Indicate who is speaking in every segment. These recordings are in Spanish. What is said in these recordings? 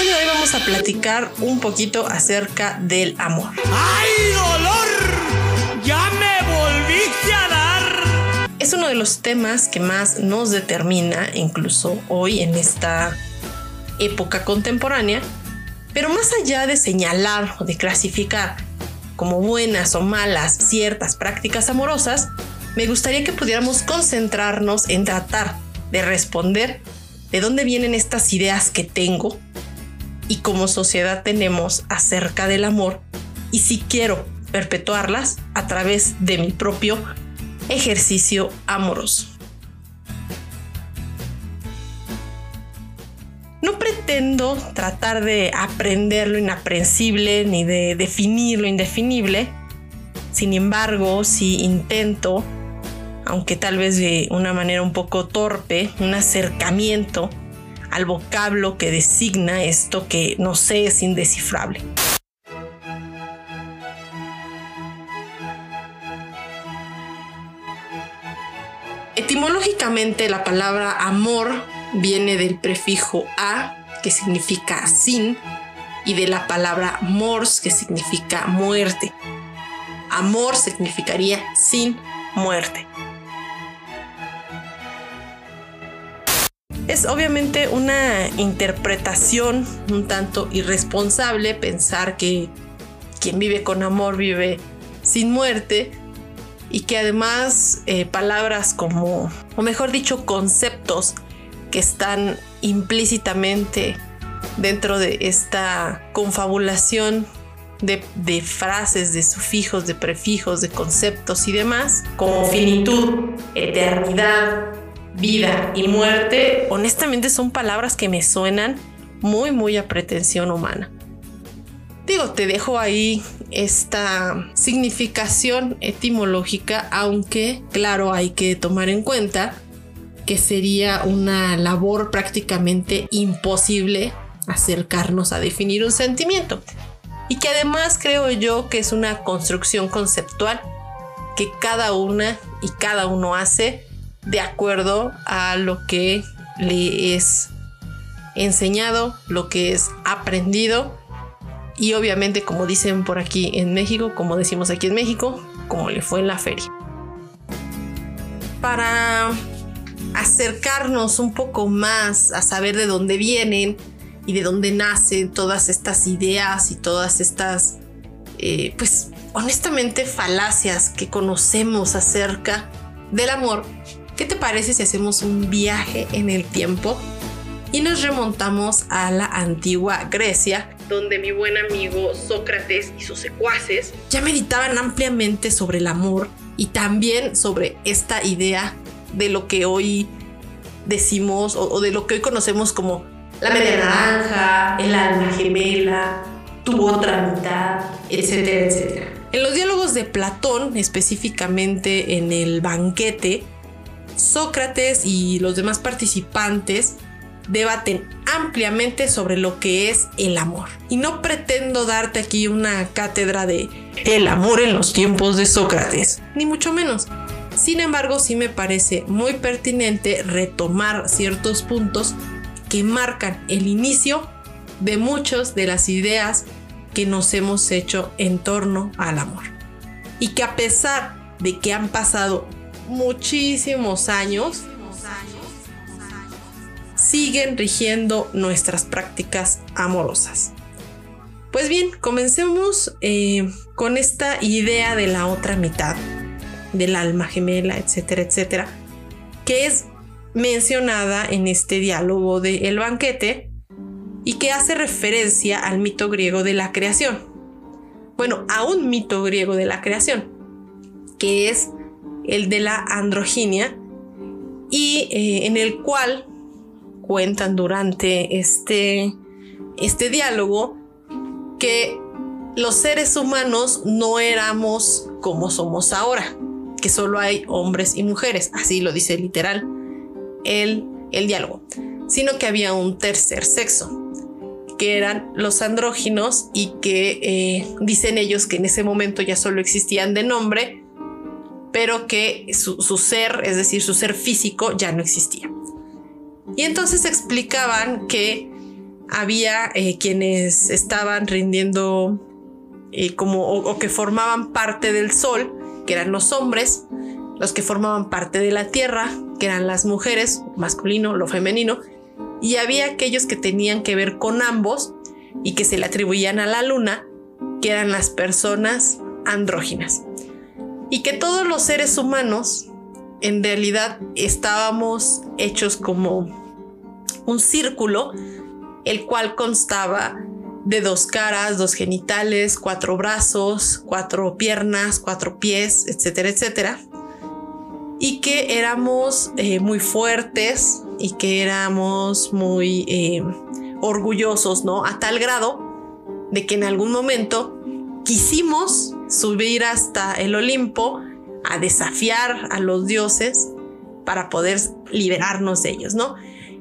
Speaker 1: día de hoy vamos a platicar un poquito acerca del amor.
Speaker 2: ¡Ay, dolor! ¡Ya me volviste a dar!
Speaker 1: Es uno de los temas que más nos determina, incluso hoy en esta época contemporánea, pero más allá de señalar o de clasificar como buenas o malas ciertas prácticas amorosas, me gustaría que pudiéramos concentrarnos en tratar de responder de dónde vienen estas ideas que tengo y como sociedad tenemos acerca del amor y si quiero perpetuarlas a través de mi propio ejercicio amoroso. No pretendo tratar de aprender lo inaprensible ni de definir lo indefinible. Sin embargo, si intento, aunque tal vez de una manera un poco torpe, un acercamiento al vocablo que designa esto que no sé es indescifrable. Etimológicamente la palabra amor viene del prefijo a, que significa sin, y de la palabra mors, que significa muerte. Amor significaría sin muerte. Es obviamente una interpretación un tanto irresponsable pensar que quien vive con amor vive sin muerte y que además eh, palabras como, o mejor dicho, conceptos que están implícitamente dentro de esta confabulación de, de, frases, de sufijos, de prefijos, de conceptos y demás, como finitud, eternidad, vida y muerte, honestamente son palabras que me suenan muy, muy a pretensión humana. Digo, te dejo ahí esta significación etimológica, aunque claro hay que tomar en cuenta que sería una labor prácticamente imposible acercarnos a definir un sentimiento. Y que además creo yo que es una construcción conceptual que cada una y cada uno hace de acuerdo a lo que le es enseñado, lo que es aprendido y obviamente como dicen por aquí en México, como decimos aquí en México, como le fue en la feria. Para acercarnos un poco más a saber de dónde vienen y de dónde nacen todas estas ideas y todas estas, eh, pues honestamente, falacias que conocemos acerca del amor, ¿Qué te parece si hacemos un viaje en el tiempo y nos remontamos a la antigua Grecia, donde mi buen amigo Sócrates y sus secuaces ya meditaban ampliamente sobre el amor y también sobre esta idea de lo que hoy decimos o, de lo que hoy conocemos como la media naranja, el alma gemela, tu otra mitad, etcétera, etcétera. En los diálogos de Platón, específicamente en el banquete, Sócrates y los demás participantes debaten ampliamente sobre lo que es el amor. Y no pretendo darte aquí una cátedra de el amor en los tiempos de Sócrates, ni mucho menos. Sin embargo, sí me parece muy pertinente retomar ciertos puntos que marcan el inicio de muchas de las ideas que nos hemos hecho en torno al amor. Y que a pesar de que han pasado muchísimos años siguen rigiendo nuestras prácticas amorosas. Pues bien, comencemos eh, con esta idea de la otra mitad, del alma gemela, etcétera, etcétera, que es mencionada en este diálogo de El banquete y que hace referencia al mito griego de la creación. Bueno, a un mito griego de la creación, que es el de la androginia, y eh, en el cual cuentan durante este, este diálogo que los seres humanos no éramos como somos ahora, que solo hay hombres y mujeres, así lo dice literal el, el diálogo, sino que había un tercer sexo, que eran los andróginos y que eh, dicen ellos que en ese momento ya solo existían de nombre, pero que su, ser, es decir, su ser físico, ya no existía. Y entonces explicaban que había eh, quienes estaban rindiendo eh, como o, que formaban parte del sol, que eran los hombres, los que formaban parte de la tierra, que eran las mujeres, masculino, lo femenino, y había aquellos que tenían que ver con ambos y que se le atribuían a la luna, que eran las personas andróginas. Y que todos los seres humanos en realidad estábamos hechos como un círculo, el cual constaba de dos caras, dos genitales, cuatro brazos, cuatro piernas, cuatro pies, etcétera, etcétera. Y que éramos eh, muy fuertes y que éramos muy eh, orgullosos, ¿no? A tal grado de que en algún momento quisimos subir hasta el Olimpo a desafiar a los dioses para poder liberarnos de ellos, ¿no?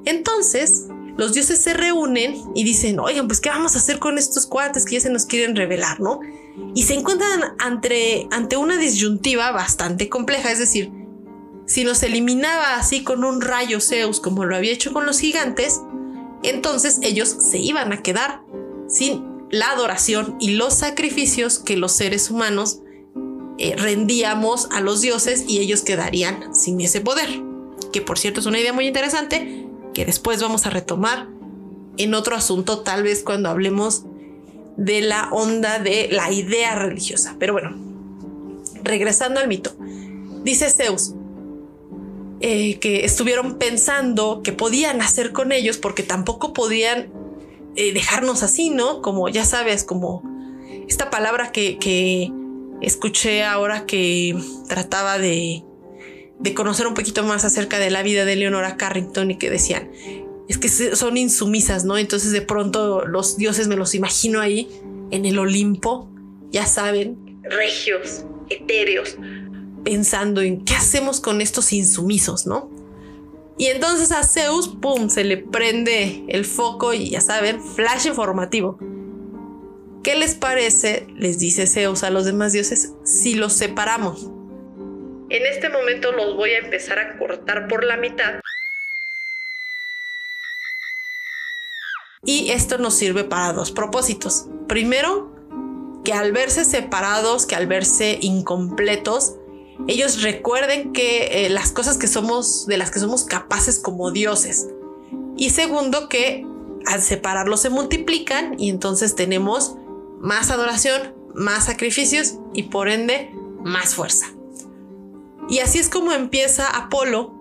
Speaker 1: Entonces, los dioses se reúnen y dicen, oigan, pues ¿qué vamos a hacer con estos cuates que ya se nos quieren revelar, ¿no? Y se encuentran ante, ante una disyuntiva bastante compleja, es decir, si nos eliminaba así con un rayo Zeus como lo había hecho con los gigantes, entonces ellos se iban a quedar sin la adoración y los sacrificios que los seres humanos eh, rendíamos a los dioses y ellos quedarían sin ese poder. Que por cierto es una idea muy interesante que después vamos a retomar en otro asunto, tal vez cuando hablemos de la onda de la idea religiosa. Pero bueno, regresando al mito, dice Zeus eh, que estuvieron pensando que podían hacer con ellos porque tampoco podían eh, dejarnos así, ¿no? Como ya sabes, como esta palabra que, escuché ahora que trataba de, de, conocer un poquito más acerca de la vida de Leonora Carrington y que decían, es que son insumisas, ¿no? Entonces de pronto los dioses me los imagino ahí en el Olimpo, ya saben, regios, etéreos, pensando en qué hacemos con estos insumisos, ¿no? Y entonces a Zeus, ¡pum!, se le prende el foco y ya saben, flash informativo. ¿Qué les parece, les dice Zeus a los demás dioses, si los separamos? En este momento los voy a empezar a cortar por la mitad. Y esto nos sirve para dos propósitos. Primero, que al verse separados, que al verse incompletos, ellos recuerden que eh, las cosas que somos, de las que somos capaces como dioses. Y segundo, que al separarlos se multiplican y entonces tenemos más adoración, más sacrificios y por ende más fuerza. Y así es como empieza Apolo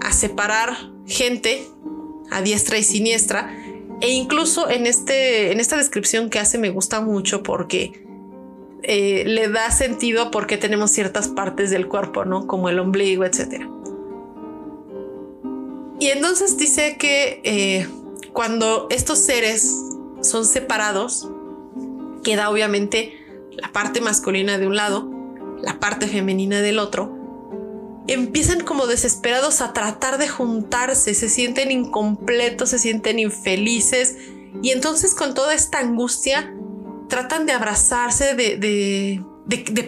Speaker 1: a separar gente a diestra y siniestra. E incluso en, este, en esta descripción que hace me gusta mucho porque eh, le da sentido por qué tenemos ciertas partes del cuerpo, ¿no? Como el ombligo, etc. Y entonces dice que eh, cuando estos seres son separados, queda obviamente la parte masculina de un lado, la parte femenina del otro, empiezan como desesperados a tratar de juntarse, se sienten incompletos, se sienten infelices y entonces con toda esta angustia tratan de abrazarse, de,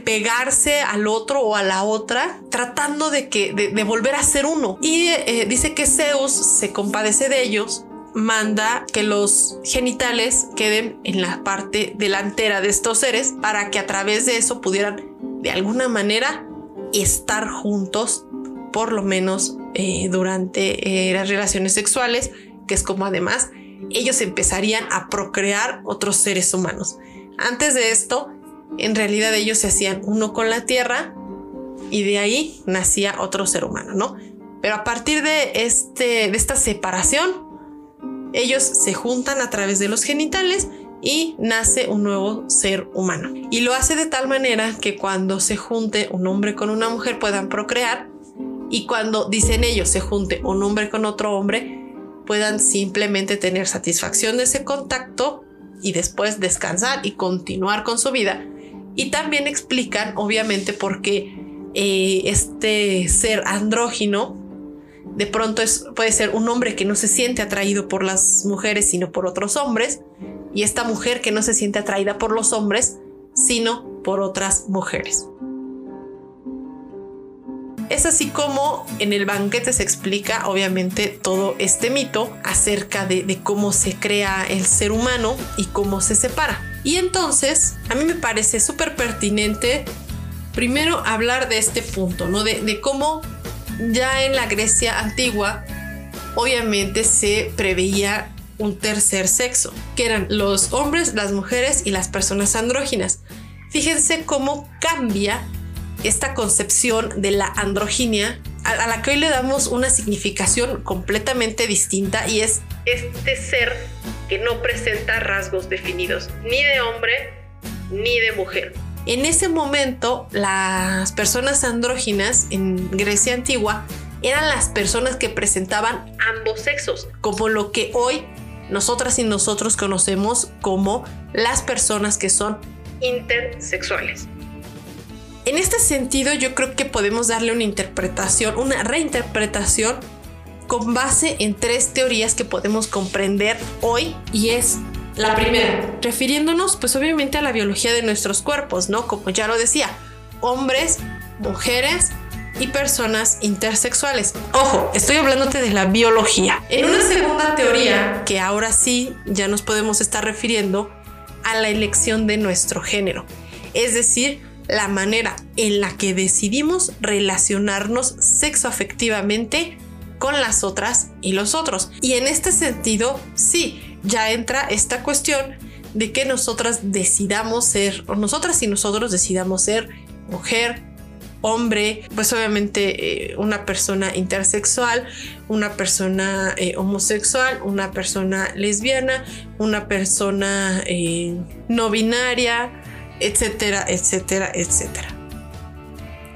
Speaker 1: pegarse al otro o a la otra, tratando de, que, de, volver a ser uno. Y eh, dice que Zeus se compadece de ellos, manda que los genitales queden en la parte delantera de estos seres para que a través de eso pudieran de alguna manera estar juntos, por lo menos eh, durante eh, las relaciones sexuales, que es como además ellos empezarían a procrear otros seres humanos. Antes de esto, en realidad ellos se hacían uno con la tierra y de ahí nacía otro ser humano, ¿no? Pero a partir de, este, de esta separación, ellos se juntan a través de los genitales y nace un nuevo ser humano. Y lo hace de tal manera que cuando se junte un hombre con una mujer puedan procrear y cuando dicen ellos se junte un hombre con otro hombre puedan simplemente tener satisfacción de ese contacto y después descansar y continuar con su vida. Y también explican obviamente por qué eh, este ser andrógino de pronto es, puede ser un hombre que no se siente atraído por las mujeres sino por otros hombres y esta mujer que no se siente atraída por los hombres, sino por otras mujeres. Es así como en el banquete se explica obviamente todo este mito acerca de, cómo se crea el ser humano y cómo se separa. Y entonces a mí me parece súper pertinente primero hablar de este punto, ¿no? De, de cómo ya en la Grecia antigua obviamente se preveía un tercer sexo, que eran los hombres, las mujeres y las personas andróginas. Fíjense cómo cambia esta concepción de la androginia a la que hoy le damos una significación completamente distinta y es este ser que no presenta rasgos definidos ni de hombre ni de mujer. En ese momento, las personas andróginas en Grecia antigua eran las personas que presentaban ambos sexos, como lo que hoy nosotras y nosotros conocemos como las personas que son intersexuales. En este sentido, yo creo que podemos darle una interpretación, una reinterpretación con base en tres teorías que podemos comprender hoy y es la primera, refiriéndonos pues obviamente a la biología de nuestros cuerpos, ¿no? Como ya lo decía, hombres, mujeres y personas intersexuales. Ojo, estoy hablándote de la biología. En una segunda teoría, que ahora sí ya nos podemos estar refiriendo a la elección de nuestro género, es decir, la manera en la que decidimos relacionarnos sexoafectivamente con las otras y los otros. Y en este sentido, sí, ya entra esta cuestión de que nosotras decidamos ser, o nosotras y nosotros decidamos ser mujer, hombre, pues obviamente eh, una persona intersexual, una persona eh, homosexual, una persona lesbiana, una persona eh, no binaria, etcétera, etcétera, etcétera.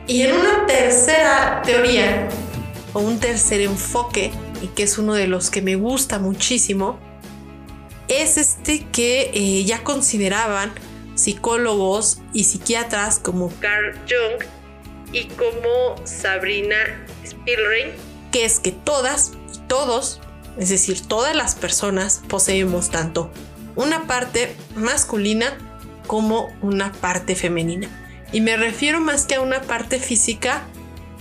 Speaker 1: Y en una tercera teoría o un tercer enfoque, y que es uno de los que me gusta muchísimo, es este que ya consideraban psicólogos y psiquiatras como Carl Jung y como Sabrina Spielrein, que es que todas y todos, es decir, todas las personas poseemos tanto una parte masculina como una parte femenina. Y me refiero más que a una parte física,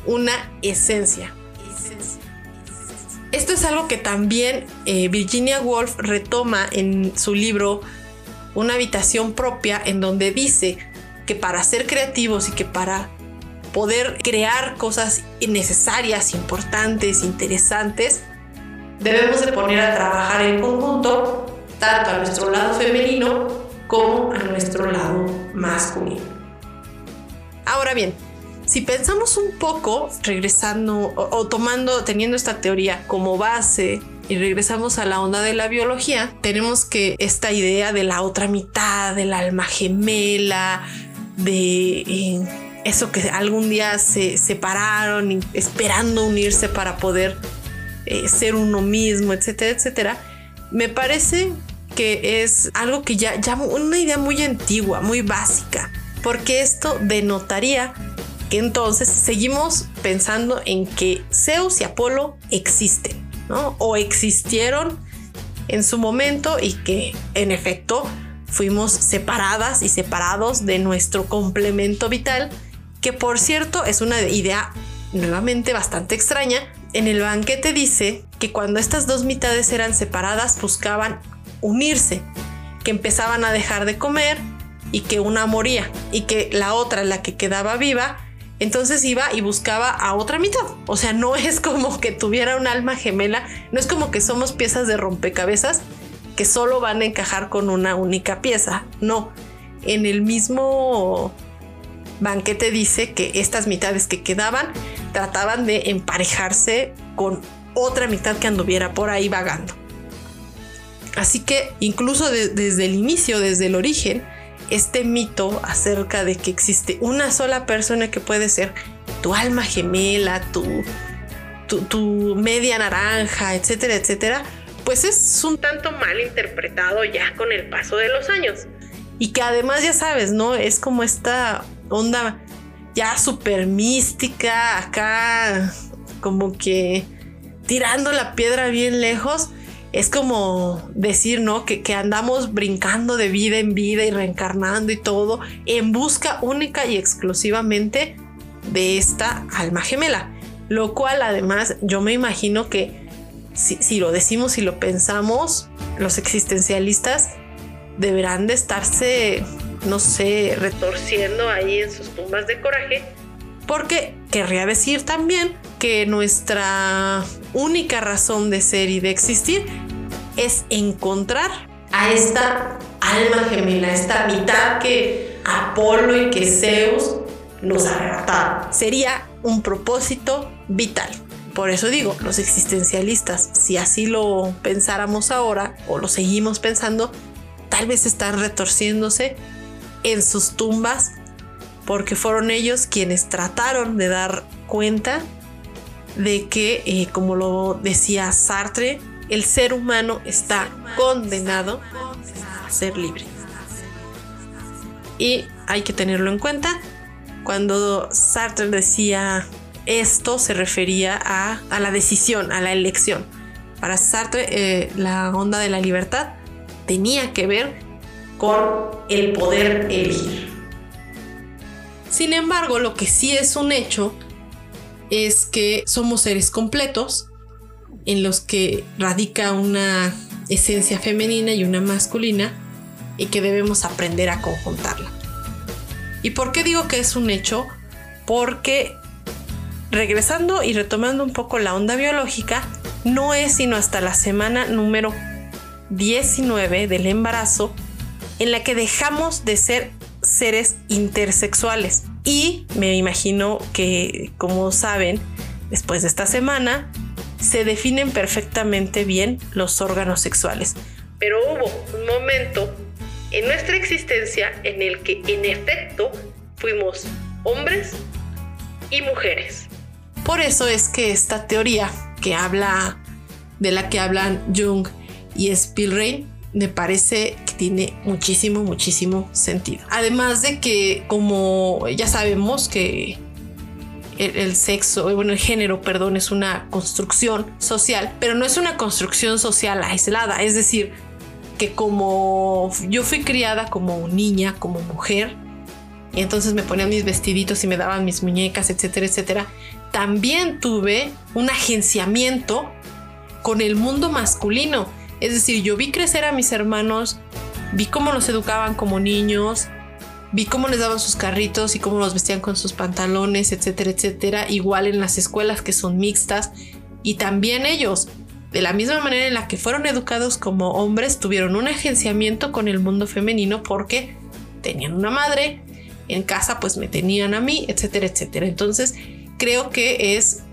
Speaker 1: una esencia. Esto es algo que también eh, Virginia Woolf retoma en su libro Una habitación propia, en donde dice que para ser creativos y que para poder crear cosas necesarias, importantes, interesantes, debemos de poner a trabajar en conjunto tanto a nuestro lado femenino como a nuestro lado masculino. Ahora bien, si pensamos un poco, regresando o, tomando, teniendo esta teoría como base y regresamos a la onda de la biología, tenemos que esta idea de la otra mitad, del alma gemela, de eh, eso que algún día se separaron esperando unirse para poder eh, ser uno mismo, etcétera, etcétera, me parece que es algo que ya, ya una idea muy antigua, muy básica, porque esto denotaría que entonces seguimos pensando en que Zeus y Apolo existen, ¿no? O existieron en su momento y que en efecto fuimos separadas y separados de nuestro complemento vital que por cierto es una idea nuevamente bastante extraña. En el banquete dice que cuando estas dos mitades eran separadas buscaban unirse, que empezaban a dejar de comer y que una moría y que la otra, la que quedaba viva, entonces iba y buscaba a otra mitad. O sea, no es como que tuviera un alma gemela, no es como que somos piezas de rompecabezas que solo van a encajar con una única pieza. No, en el mismo Banquete dice que estas mitades que quedaban trataban de emparejarse con otra mitad que anduviera por ahí vagando. Así que incluso desde el inicio, desde el origen, este mito acerca de que existe una sola persona que puede ser tu alma gemela, tu, tu, media naranja, etcétera, etcétera, pues es un tanto mal interpretado ya con el paso de los años. Y que además ya sabes, ¿no? Es como esta onda ya súper mística, acá como que tirando la piedra bien lejos. Es como decir, ¿no? Que, que, andamos brincando de vida en vida y reencarnando y todo en busca única y exclusivamente de esta alma gemela. Lo cual además yo me imagino que si, lo decimos y lo pensamos, los existencialistas deberán de estarse, no sé, retorciendo ahí en sus tumbas de coraje. Porque querría decir también que nuestra única razón de ser y de existir es encontrar a esta alma gemela, esta mitad que Apolo y que Zeus nos arrebataron. Sería un propósito vital. Por eso digo, los existencialistas, si así lo pensáramos ahora o lo seguimos pensando, tal vez están retorciéndose en sus tumbas porque fueron ellos quienes trataron de dar cuenta de que, eh, como lo decía Sartre, el ser humano está condenado a ser libre. Y hay que tenerlo en cuenta. Cuando Sartre decía esto se refería a, la decisión, a la elección. Para Sartre, eh, la onda de la libertad tenía que ver con el poder elegir. Sin embargo, lo que sí es un hecho es que somos seres completos en los que radica una esencia femenina y una masculina y que debemos aprender a conjuntarla. ¿Y por qué digo que es un hecho? Porque regresando y retomando un poco la onda biológica, no es sino hasta la semana número 19 del embarazo en la que dejamos de ser seres intersexuales. Y me imagino que, como saben, después de esta semana se definen perfectamente bien los órganos sexuales. Pero hubo un momento en nuestra existencia en el que en efecto fuimos hombres y mujeres. Por eso es que esta teoría que habla, de la que hablan Jung y Spielrein, me parece tiene muchísimo, muchísimo sentido. Además de que, como ya sabemos que el, sexo, bueno, el género, perdón, es una construcción social, pero no es una construcción social aislada. Es decir, que como yo fui criada como niña, como mujer, y entonces me ponían mis vestiditos y me daban mis muñecas, etcétera, etcétera también tuve un agenciamiento con el mundo masculino. Es decir, yo vi crecer a mis hermanos, vi cómo los educaban como niños, vi cómo les daban sus carritos y cómo los vestían con sus pantalones, etcétera, etcétera. Igual en las escuelas que son mixtas. Y también ellos, de la misma manera en la que fueron educados como hombres, tuvieron un agenciamiento con el mundo femenino porque tenían una madre, en casa pues me tenían a mí, etcétera, etcétera. Entonces, creo que es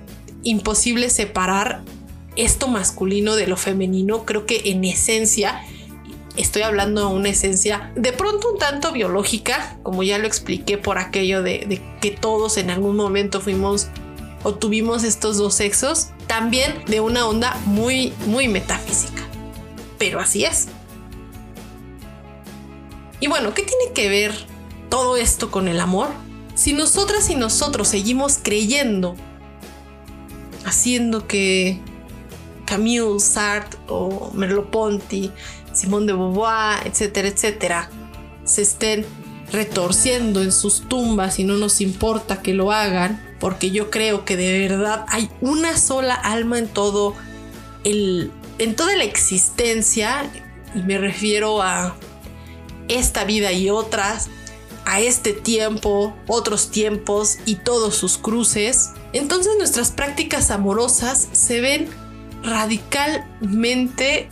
Speaker 1: imposible separar esto masculino de lo femenino. Creo que en esencia, estoy hablando de una esencia de pronto un tanto biológica, como ya lo expliqué por aquello de, que todos en algún momento fuimos o tuvimos estos dos sexos, también de una onda muy, muy metafísica. Pero así es. Y bueno, ¿qué tiene que ver todo esto con el amor? Si nosotras y nosotros seguimos creyendo, haciendo que Camille Sartre o Merleau-Ponty, Simone de Beauvoir, etcétera, etcétera, se estén retorciendo en sus tumbas y no nos importa que lo hagan, porque yo creo que de verdad hay una sola alma en todo el en toda la existencia y me refiero a esta vida y otras a este tiempo, otros tiempos y todos sus cruces, entonces nuestras prácticas amorosas se ven radicalmente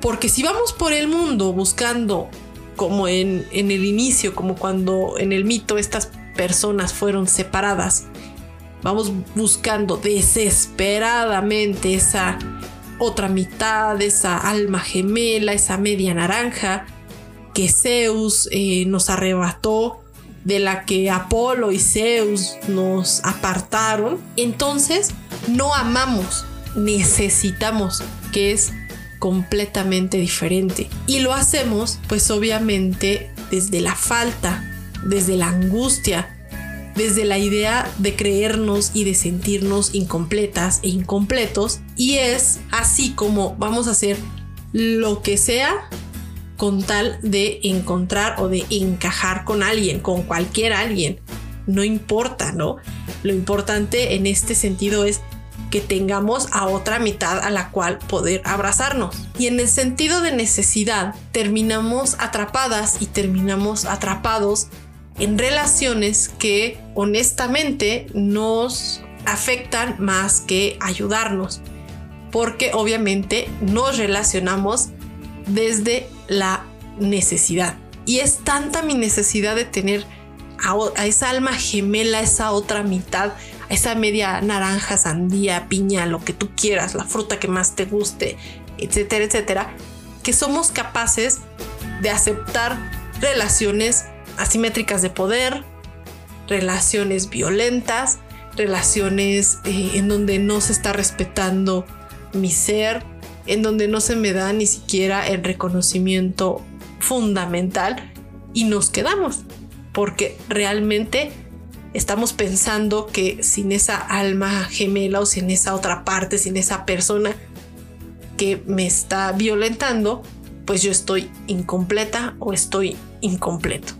Speaker 1: Porque si vamos por el mundo buscando, como en, en el inicio, como cuando en el mito estas personas fueron separadas, vamos buscando desesperadamente esa otra mitad, esa alma gemela, esa media naranja que Zeus eh, nos arrebató, de la que Apolo y Zeus nos apartaron, entonces no amamos, necesitamos, que es completamente diferente. Y lo hacemos pues obviamente desde la falta, desde la angustia, desde la idea de creernos y de sentirnos incompletas e incompletos. Y es así como vamos a hacer lo que sea con tal de encontrar o de encajar con alguien, con cualquier alguien. No importa, ¿no? Lo importante en este sentido es que tengamos a otra mitad a la cual poder abrazarnos. Y en el sentido de necesidad, terminamos atrapadas y terminamos atrapados en relaciones que honestamente nos afectan más que ayudarnos, porque obviamente nos relacionamos desde la necesidad. Y es tanta mi necesidad de tener a, esa alma gemela, esa otra mitad, esa media naranja, sandía, piña, lo que tú quieras, la fruta que más te guste, etcétera, etcétera, que somos capaces de aceptar relaciones asimétricas de poder, relaciones violentas, relaciones eh, en donde no se está respetando mi ser, en donde no se me da ni siquiera el reconocimiento fundamental y nos quedamos, porque realmente estamos pensando que sin esa alma gemela o sin esa otra parte, sin esa persona que me está violentando, pues yo estoy incompleta o estoy incompleto.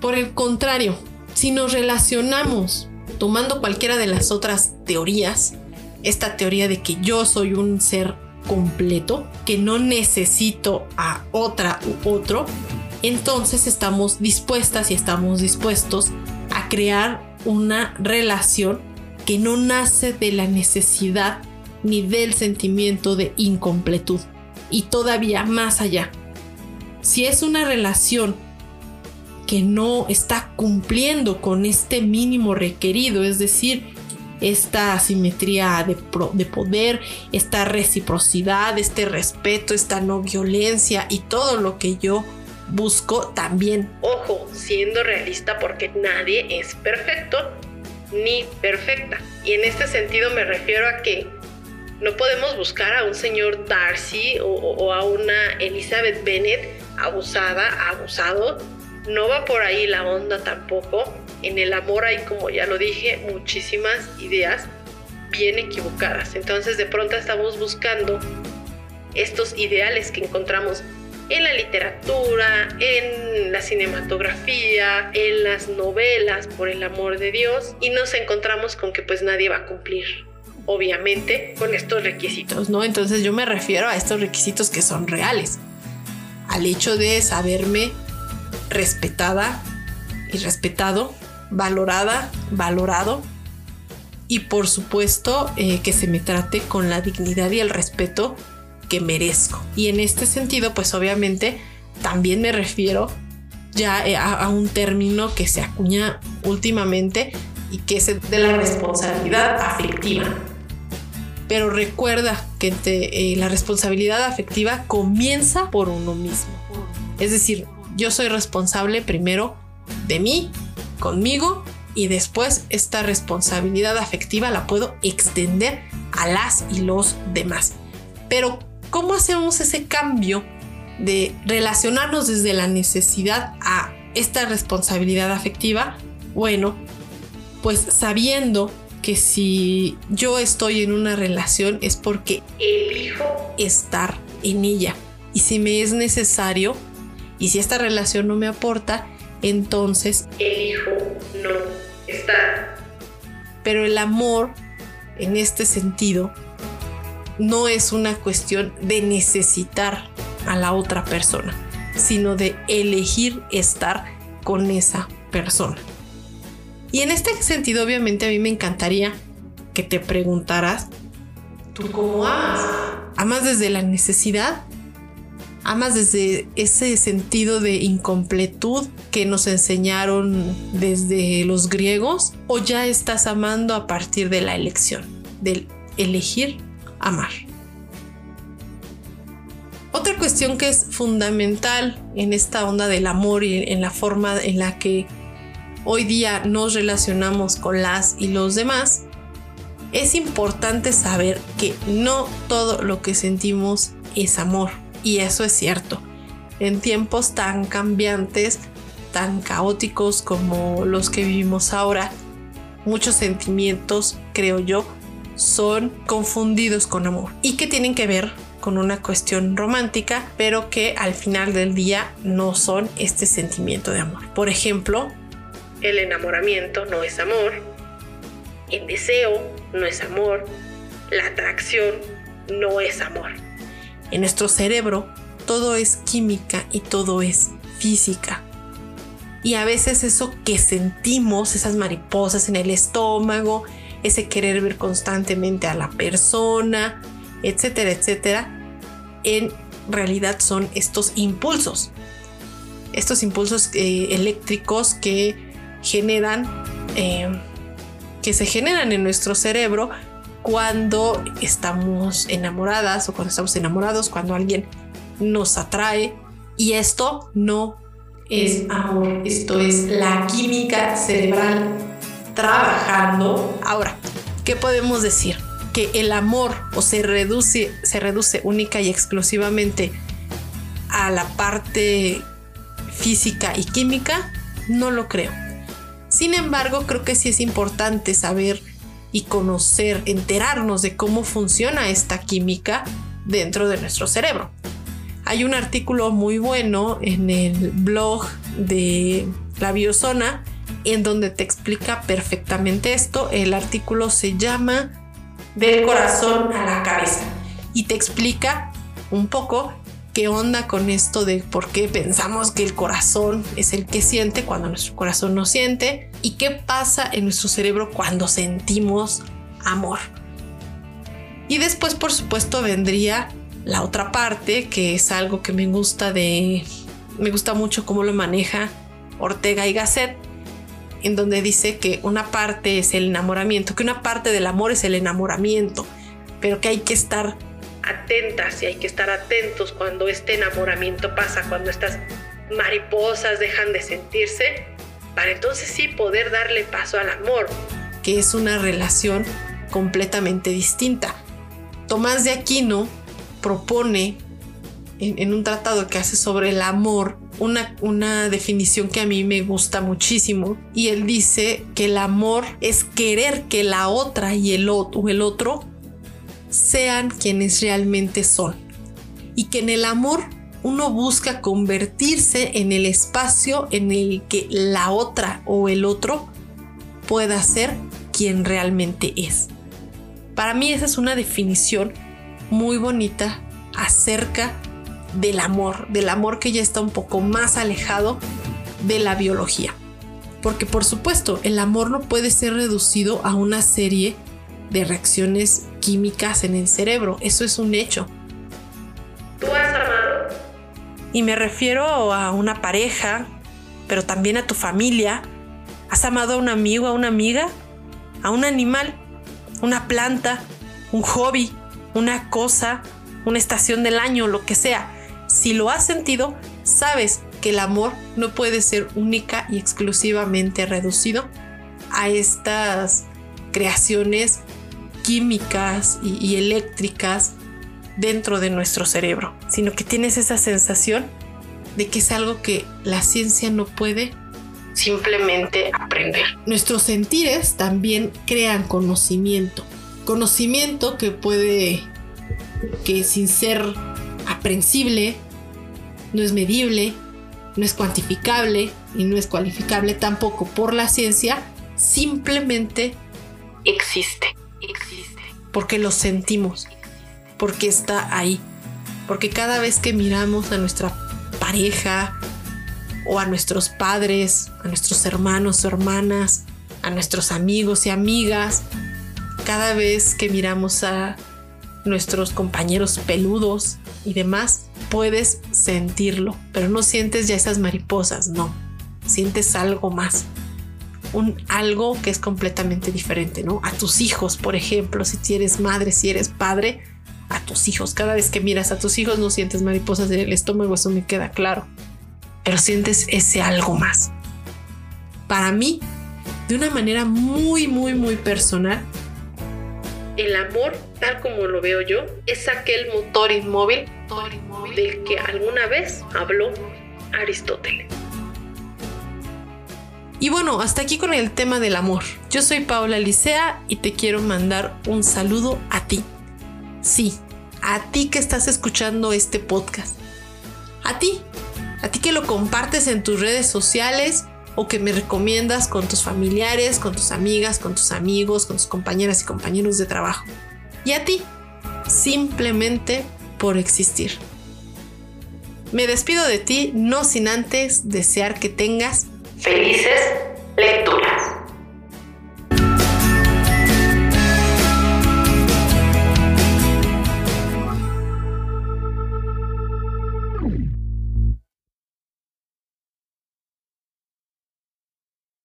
Speaker 1: Por el contrario, si nos relacionamos tomando cualquiera de las otras teorías, esta teoría de que yo soy un ser completo, que no necesito a otra u otro, entonces estamos dispuestas y estamos dispuestos a crear una relación que no nace de la necesidad ni del sentimiento de incompletud. Y todavía más allá, si es una relación que no está cumpliendo con este mínimo requerido, es decir, esta asimetría de, de, poder, esta reciprocidad, este respeto, esta no violencia y todo lo que yo busco también.
Speaker 3: Ojo, siendo realista porque nadie es perfecto ni perfecta. Y en este sentido me refiero a que no podemos buscar a un señor Darcy o, a una Elizabeth Bennet abusada, abusado no va por ahí la onda tampoco. En el amor hay, como ya lo dije, muchísimas ideas bien equivocadas. Entonces de pronto estamos buscando estos ideales que encontramos en la literatura, en la cinematografía, en las novelas, por el amor de Dios, y nos encontramos con que pues nadie va a cumplir, obviamente, con estos requisitos,
Speaker 1: ¿no? Entonces yo me refiero a estos requisitos que son reales, al hecho de saberme respetada y respetado, valorada, valorado y por supuesto eh, que se me trate con la dignidad y el respeto que merezco. Y en este sentido, pues obviamente también me refiero ya eh, a, un término que se acuña últimamente y que es de la responsabilidad afectiva. Pero recuerda que eh, la responsabilidad afectiva comienza por uno mismo. Es decir, yo soy responsable primero de mí, conmigo, y después esta responsabilidad afectiva la puedo extender a las y los demás. Pero, ¿cómo hacemos ese cambio de relacionarnos desde la necesidad a esta responsabilidad afectiva? Bueno, pues sabiendo que si yo estoy en una relación es porque elijo estar en ella. Y si me es necesario, y si esta relación no me aporta, entonces
Speaker 3: elijo no estar.
Speaker 1: Pero el amor, en este sentido, no es una cuestión de necesitar a la otra persona, sino de elegir estar con esa persona. Y en este sentido, obviamente, a mí me encantaría que te preguntaras, ¿tú cómo amas? ¿Amas desde la necesidad amas desde ese sentido de incompletud que nos enseñaron desde los griegos o ya estás amando a partir de la elección, del elegir amar. Otra cuestión que es fundamental en esta onda del amor y en la forma en la que hoy día nos relacionamos con las y los demás, es importante saber que no todo lo que sentimos es amor. Y eso es cierto. En tiempos tan cambiantes, tan caóticos como los que vivimos ahora, muchos sentimientos, creo yo, son confundidos con amor y que tienen que ver con una cuestión romántica, pero que al final del día no son este sentimiento de amor. Por ejemplo, el enamoramiento no es amor, el deseo no es amor, la atracción no es amor. En nuestro cerebro todo es química y todo es física. Y a veces eso que sentimos, esas mariposas en el estómago, ese querer ver constantemente a la persona, etcétera, etcétera, en realidad son estos impulsos. Estos impulsos eh, eléctricos que generan, eh, que se generan en nuestro cerebro cuando estamos enamoradas o cuando estamos enamorados, cuando alguien nos atrae. Y esto no es amor, esto es la química cerebral trabajando. Ahora, ¿qué podemos decir? que el amor o se reduce, se reduce única y exclusivamente a la parte física y química, no lo creo. Sin embargo, creo que sí es importante saber y conocer, enterarnos de cómo funciona esta química dentro de nuestro cerebro. Hay un artículo muy bueno en el blog de la biozona en donde te explica perfectamente esto. El artículo se llama del corazón a la cabeza y te explica un poco qué onda con esto de por qué pensamos que el corazón es el que siente cuando nuestro corazón no siente y qué pasa en nuestro cerebro cuando sentimos amor. Y después, por supuesto, vendría la otra parte, que es algo que me gusta de me gusta mucho cómo lo maneja Ortega y Gasset, en donde dice que una parte es el enamoramiento, que una parte del amor es el enamoramiento, pero que hay que estar atentas y hay que estar atentos cuando este enamoramiento pasa, cuando estas mariposas dejan de sentirse, para entonces sí poder darle paso al amor, que es una relación completamente distinta. Tomás de Aquino propone en, un tratado que hace sobre el amor una, una, definición que a mí me gusta muchísimo y él dice que el amor es querer que la otra y el, el otro sean quienes realmente son y que en el amor uno busca convertirse en el espacio en el que la otra o el otro pueda ser quien realmente es. Para mí esa es una definición muy bonita acerca del amor, del amor que ya está un poco más alejado de la biología. Porque por supuesto, el amor no puede ser reducido a una serie de reacciones químicas en el cerebro, eso es un hecho. ¿Tú has amado? Y me refiero a una pareja, pero también a tu familia. ¿Has amado a un amigo, a una amiga? ¿A un animal? ¿Una planta? ¿Un hobby? ¿Una cosa? ¿Una estación del año? Lo que sea si lo has sentido, sabes que el amor no puede ser única y exclusivamente reducido a estas creaciones químicas y, eléctricas dentro de nuestro cerebro, sino que tienes esa sensación de que es algo que la ciencia no puede simplemente aprender. Nuestros sentires también crean conocimiento, conocimiento que puede, que sin ser aprensible, no es medible, no es cuantificable y no es cualificable tampoco por la ciencia, simplemente existe, existe, porque lo sentimos, porque está ahí, porque cada vez que miramos a nuestra pareja o a nuestros padres, a nuestros hermanos o hermanas, a nuestros amigos y amigas, cada vez que miramos a nuestros compañeros peludos y demás, puedes sentirlo, pero no sientes ya esas mariposas, no, sientes algo más. un algo que es completamente diferente, ¿no? A tus hijos, por ejemplo, si eres madre, si eres padre, a tus hijos. Cada vez que miras a tus hijos no sientes mariposas en el estómago, eso me queda claro. Pero sientes ese algo más. Para mí, de una manera muy, muy, muy personal, el amor, tal como lo veo yo, es aquel motor inmóvil, del que alguna vez habló Aristóteles. Y bueno, hasta aquí con el tema del amor. Yo soy Paula Licea y te quiero mandar un saludo a ti. Sí, a ti que estás escuchando este podcast. A ti, a ti que lo compartes en tus redes sociales o que me recomiendas con tus familiares, con tus amigas, con tus amigos, con tus compañeras y compañeros de trabajo. Y a ti, simplemente por existir. Me despido de ti no sin antes desear que tengas
Speaker 3: Felices lecturas.